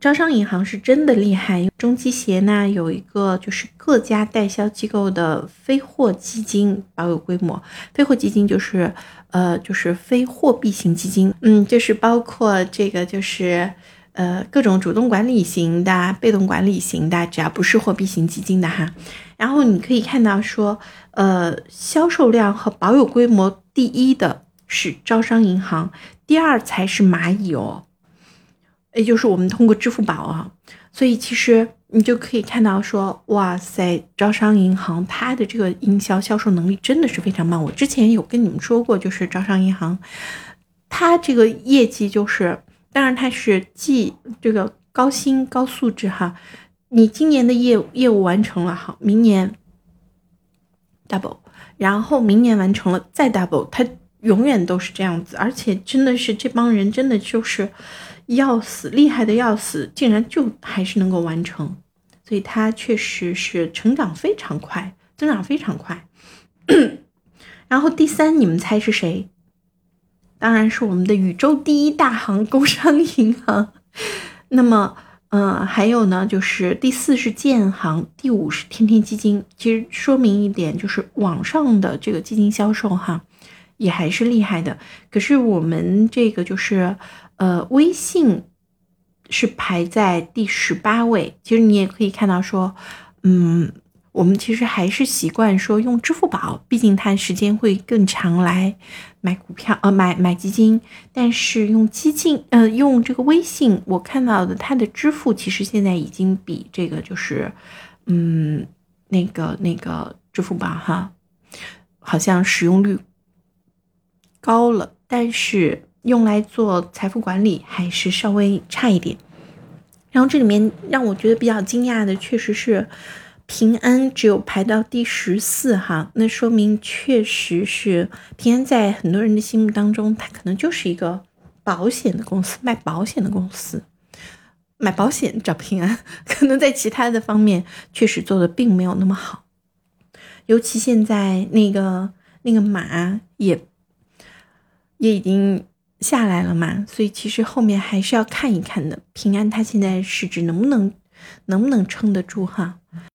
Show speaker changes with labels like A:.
A: 招商银行是真的厉害，中基协呢有一个就是各家代销机构的非货基金保有规模，非货基金就是呃就是非货币型基金，嗯，就是包括这个就是呃各种主动管理型的、被动管理型的，只要不是货币型基金的哈。然后你可以看到说，呃，销售量和保有规模第一的是招商银行，第二才是蚂蚁哦。也就是我们通过支付宝啊，所以其实你就可以看到说，哇塞，招商银行它的这个营销销售能力真的是非常棒。我之前有跟你们说过，就是招商银行，它这个业绩就是，当然它是既这个高薪高素质哈，你今年的业业务完成了好，明年 double，然后明年完成了再 double，它永远都是这样子，而且真的是这帮人真的就是。要死，厉害的要死，竟然就还是能够完成，所以它确实是成长非常快，增长非常快。然后第三，你们猜是谁？当然是我们的宇宙第一大行工商银行。那么，嗯，还有呢，就是第四是建行，第五是天天基金。其实说明一点，就是网上的这个基金销售哈，也还是厉害的。可是我们这个就是。呃，微信是排在第十八位。其实你也可以看到说，嗯，我们其实还是习惯说用支付宝，毕竟它时间会更长来买股票，呃，买买基金。但是用基金，呃，用这个微信，我看到的它的支付其实现在已经比这个就是，嗯，那个那个支付宝哈，好像使用率高了，但是。用来做财富管理还是稍微差一点，然后这里面让我觉得比较惊讶的，确实是平安只有排到第十四哈，那说明确实是平安在很多人的心目当中，它可能就是一个保险的公司，卖保险的公司，买保险找平安，可能在其他的方面确实做的并没有那么好，尤其现在那个那个马也也已经。下来了嘛，所以其实后面还是要看一看的。平安它现在市值能不能能不能撑得住哈？